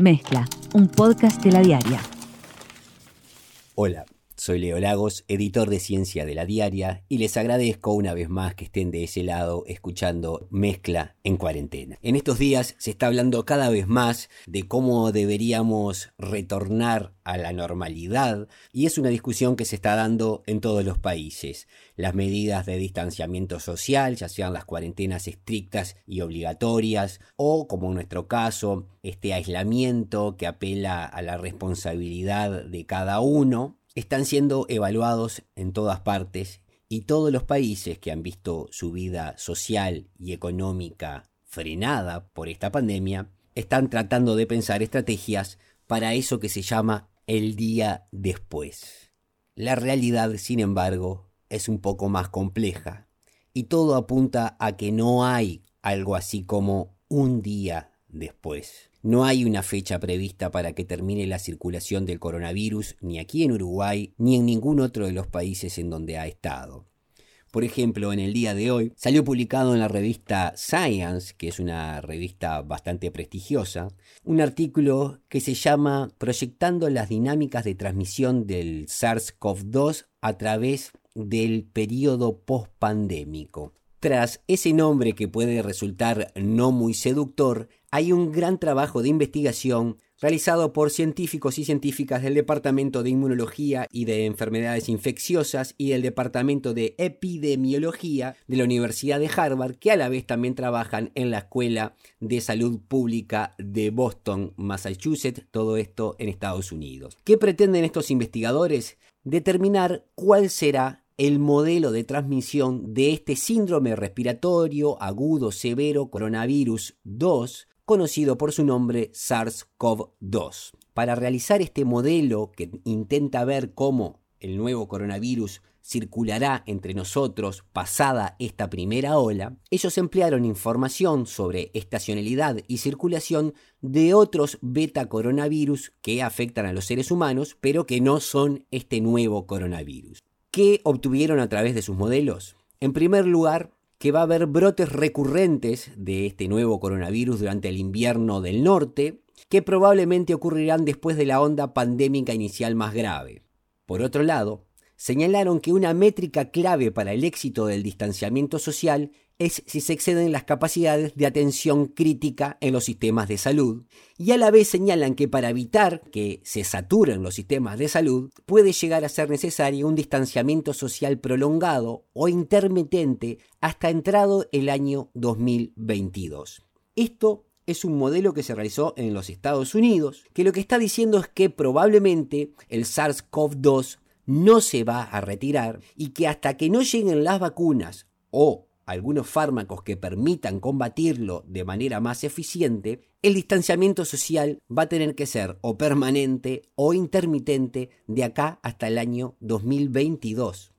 Mezcla, un podcast de la diaria. Hola, soy Leo Lagos, editor de Ciencia de la Diaria, y les agradezco una vez más que estén de ese lado escuchando Mezcla en cuarentena. En estos días se está hablando cada vez más de cómo deberíamos retornar a la normalidad, y es una discusión que se está dando en todos los países. Las medidas de distanciamiento social, ya sean las cuarentenas estrictas y obligatorias, o como en nuestro caso, este aislamiento que apela a la responsabilidad de cada uno, están siendo evaluados en todas partes y todos los países que han visto su vida social y económica frenada por esta pandemia están tratando de pensar estrategias para eso que se llama el día después. La realidad, sin embargo, es un poco más compleja y todo apunta a que no hay algo así como un día después. No hay una fecha prevista para que termine la circulación del coronavirus ni aquí en Uruguay ni en ningún otro de los países en donde ha estado. Por ejemplo, en el día de hoy salió publicado en la revista Science, que es una revista bastante prestigiosa, un artículo que se llama Proyectando las dinámicas de transmisión del SARS-CoV-2 a través del periodo post-pandémico. Tras ese nombre que puede resultar no muy seductor, hay un gran trabajo de investigación realizado por científicos y científicas del Departamento de Inmunología y de Enfermedades Infecciosas y del Departamento de Epidemiología de la Universidad de Harvard, que a la vez también trabajan en la Escuela de Salud Pública de Boston, Massachusetts, todo esto en Estados Unidos. ¿Qué pretenden estos investigadores? Determinar cuál será el modelo de transmisión de este síndrome respiratorio agudo severo coronavirus 2 conocido por su nombre SARS-CoV-2. Para realizar este modelo que intenta ver cómo el nuevo coronavirus circulará entre nosotros pasada esta primera ola, ellos emplearon información sobre estacionalidad y circulación de otros beta coronavirus que afectan a los seres humanos, pero que no son este nuevo coronavirus. ¿Qué obtuvieron a través de sus modelos? En primer lugar, que va a haber brotes recurrentes de este nuevo coronavirus durante el invierno del norte, que probablemente ocurrirán después de la onda pandémica inicial más grave. Por otro lado, señalaron que una métrica clave para el éxito del distanciamiento social es si se exceden las capacidades de atención crítica en los sistemas de salud, y a la vez señalan que para evitar que se saturen los sistemas de salud, puede llegar a ser necesario un distanciamiento social prolongado o intermitente hasta entrado el año 2022. Esto es un modelo que se realizó en los Estados Unidos, que lo que está diciendo es que probablemente el SARS-CoV-2 no se va a retirar y que hasta que no lleguen las vacunas o algunos fármacos que permitan combatirlo de manera más eficiente, el distanciamiento social va a tener que ser o permanente o intermitente de acá hasta el año 2022.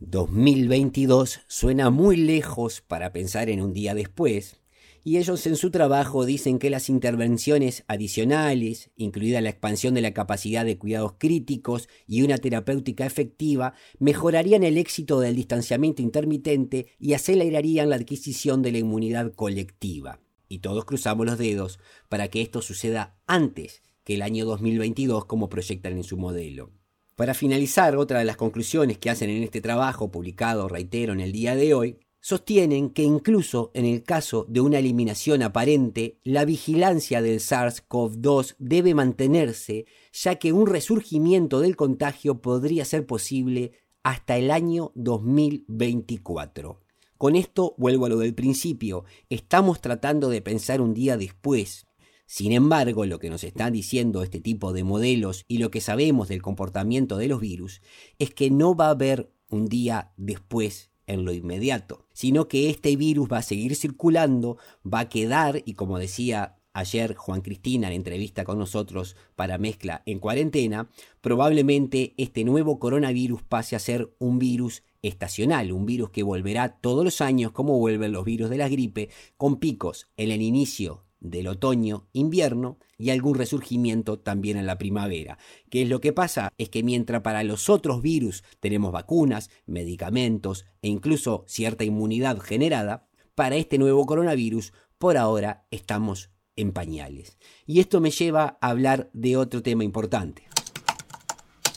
2022 suena muy lejos para pensar en un día después, y ellos en su trabajo dicen que las intervenciones adicionales, incluida la expansión de la capacidad de cuidados críticos y una terapéutica efectiva, mejorarían el éxito del distanciamiento intermitente y acelerarían la adquisición de la inmunidad colectiva. Y todos cruzamos los dedos para que esto suceda antes que el año 2022 como proyectan en su modelo. Para finalizar, otra de las conclusiones que hacen en este trabajo, publicado, reitero, en el día de hoy, sostienen que incluso en el caso de una eliminación aparente, la vigilancia del SARS-CoV-2 debe mantenerse, ya que un resurgimiento del contagio podría ser posible hasta el año 2024. Con esto vuelvo a lo del principio, estamos tratando de pensar un día después. Sin embargo, lo que nos están diciendo este tipo de modelos y lo que sabemos del comportamiento de los virus es que no va a haber un día después en lo inmediato, sino que este virus va a seguir circulando, va a quedar, y como decía ayer Juan Cristina en entrevista con nosotros para mezcla en cuarentena, probablemente este nuevo coronavirus pase a ser un virus estacional, un virus que volverá todos los años como vuelven los virus de la gripe, con picos en el inicio del otoño, invierno y algún resurgimiento también en la primavera. ¿Qué es lo que pasa? Es que mientras para los otros virus tenemos vacunas, medicamentos e incluso cierta inmunidad generada, para este nuevo coronavirus por ahora estamos en pañales. Y esto me lleva a hablar de otro tema importante.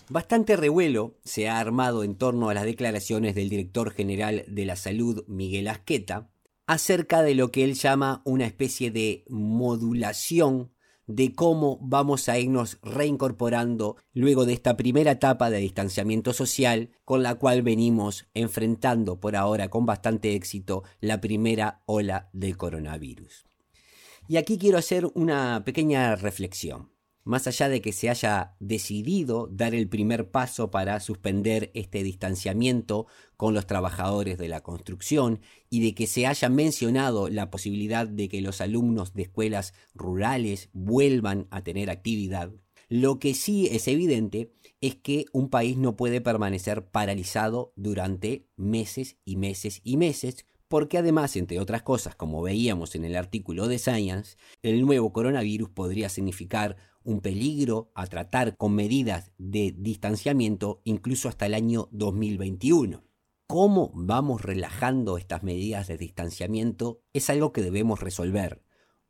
Bastante revuelo se ha armado en torno a las declaraciones del director general de la salud, Miguel Asqueta, acerca de lo que él llama una especie de modulación de cómo vamos a irnos reincorporando luego de esta primera etapa de distanciamiento social con la cual venimos enfrentando por ahora con bastante éxito la primera ola del coronavirus. Y aquí quiero hacer una pequeña reflexión más allá de que se haya decidido dar el primer paso para suspender este distanciamiento con los trabajadores de la construcción y de que se haya mencionado la posibilidad de que los alumnos de escuelas rurales vuelvan a tener actividad, lo que sí es evidente es que un país no puede permanecer paralizado durante meses y meses y meses porque además, entre otras cosas, como veíamos en el artículo de Science, el nuevo coronavirus podría significar un peligro a tratar con medidas de distanciamiento incluso hasta el año 2021. ¿Cómo vamos relajando estas medidas de distanciamiento? Es algo que debemos resolver.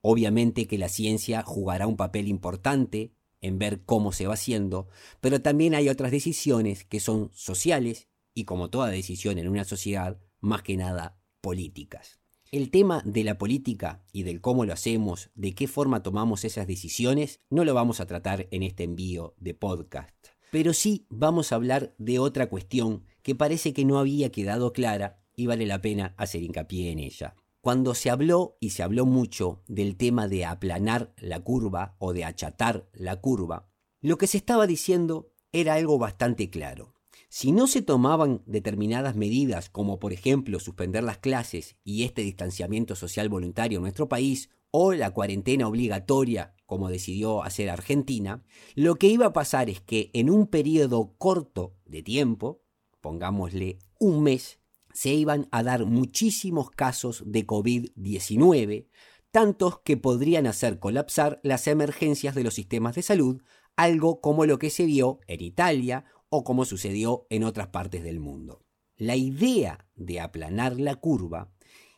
Obviamente que la ciencia jugará un papel importante en ver cómo se va haciendo, pero también hay otras decisiones que son sociales y como toda decisión en una sociedad, más que nada políticas. El tema de la política y del cómo lo hacemos, de qué forma tomamos esas decisiones, no lo vamos a tratar en este envío de podcast. Pero sí vamos a hablar de otra cuestión que parece que no había quedado clara y vale la pena hacer hincapié en ella. Cuando se habló y se habló mucho del tema de aplanar la curva o de achatar la curva, lo que se estaba diciendo era algo bastante claro. Si no se tomaban determinadas medidas, como por ejemplo suspender las clases y este distanciamiento social voluntario en nuestro país, o la cuarentena obligatoria, como decidió hacer Argentina, lo que iba a pasar es que en un periodo corto de tiempo, pongámosle un mes, se iban a dar muchísimos casos de COVID-19, tantos que podrían hacer colapsar las emergencias de los sistemas de salud, algo como lo que se vio en Italia o como sucedió en otras partes del mundo. La idea de aplanar la curva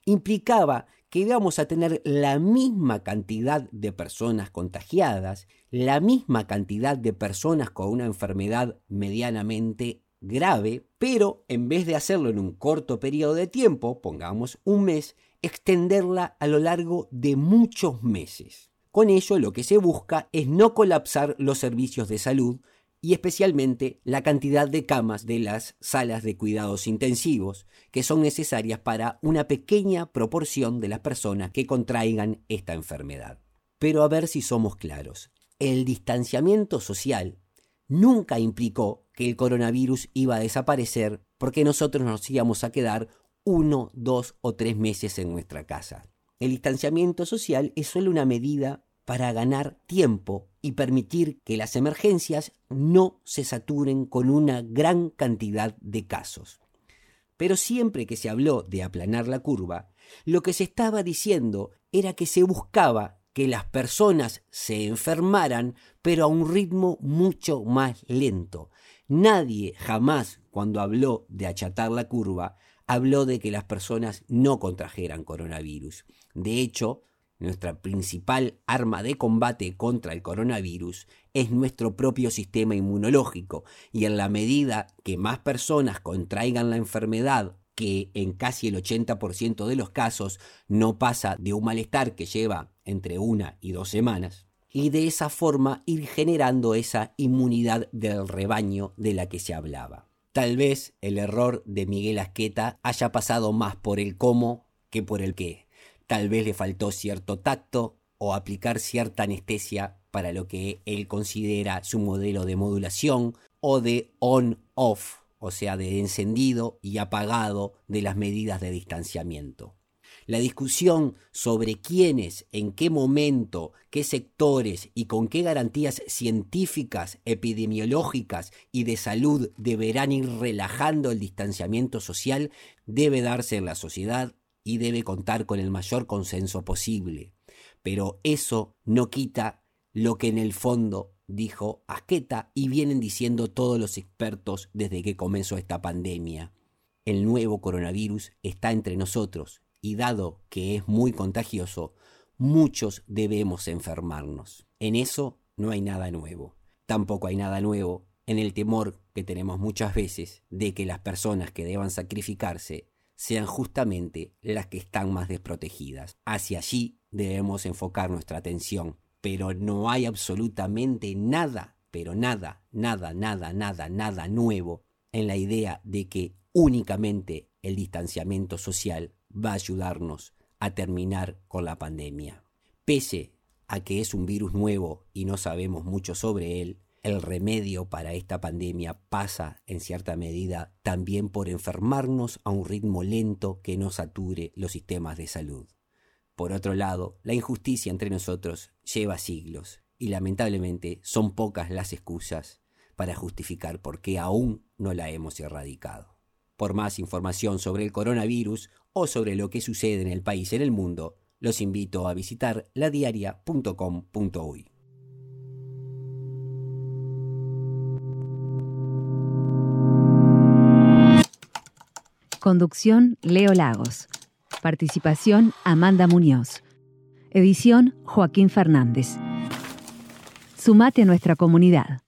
implicaba que íbamos a tener la misma cantidad de personas contagiadas, la misma cantidad de personas con una enfermedad medianamente grave, pero en vez de hacerlo en un corto periodo de tiempo, pongamos un mes, extenderla a lo largo de muchos meses. Con ello lo que se busca es no colapsar los servicios de salud y especialmente la cantidad de camas de las salas de cuidados intensivos que son necesarias para una pequeña proporción de las personas que contraigan esta enfermedad. Pero a ver si somos claros, el distanciamiento social nunca implicó que el coronavirus iba a desaparecer porque nosotros nos íbamos a quedar uno, dos o tres meses en nuestra casa. El distanciamiento social es solo una medida para ganar tiempo y permitir que las emergencias no se saturen con una gran cantidad de casos. Pero siempre que se habló de aplanar la curva, lo que se estaba diciendo era que se buscaba que las personas se enfermaran, pero a un ritmo mucho más lento. Nadie jamás, cuando habló de achatar la curva, habló de que las personas no contrajeran coronavirus. De hecho, nuestra principal arma de combate contra el coronavirus es nuestro propio sistema inmunológico y en la medida que más personas contraigan la enfermedad, que en casi el 80% de los casos no pasa de un malestar que lleva entre una y dos semanas, y de esa forma ir generando esa inmunidad del rebaño de la que se hablaba. Tal vez el error de Miguel Asqueta haya pasado más por el cómo que por el qué. Tal vez le faltó cierto tacto o aplicar cierta anestesia para lo que él considera su modelo de modulación o de on-off, o sea, de encendido y apagado de las medidas de distanciamiento. La discusión sobre quiénes, en qué momento, qué sectores y con qué garantías científicas, epidemiológicas y de salud deberán ir relajando el distanciamiento social debe darse en la sociedad y debe contar con el mayor consenso posible. Pero eso no quita lo que en el fondo dijo Asqueta y vienen diciendo todos los expertos desde que comenzó esta pandemia. El nuevo coronavirus está entre nosotros y dado que es muy contagioso, muchos debemos enfermarnos. En eso no hay nada nuevo. Tampoco hay nada nuevo en el temor que tenemos muchas veces de que las personas que deban sacrificarse sean justamente las que están más desprotegidas. Hacia allí debemos enfocar nuestra atención, pero no hay absolutamente nada, pero nada, nada, nada, nada, nada nuevo en la idea de que únicamente el distanciamiento social va a ayudarnos a terminar con la pandemia. Pese a que es un virus nuevo y no sabemos mucho sobre él, el remedio para esta pandemia pasa, en cierta medida, también por enfermarnos a un ritmo lento que no sature los sistemas de salud. Por otro lado, la injusticia entre nosotros lleva siglos y lamentablemente son pocas las excusas para justificar por qué aún no la hemos erradicado. Por más información sobre el coronavirus o sobre lo que sucede en el país y en el mundo, los invito a visitar ladiaria.com.uy. Conducción Leo Lagos. Participación Amanda Muñoz. Edición Joaquín Fernández. Sumate a nuestra comunidad.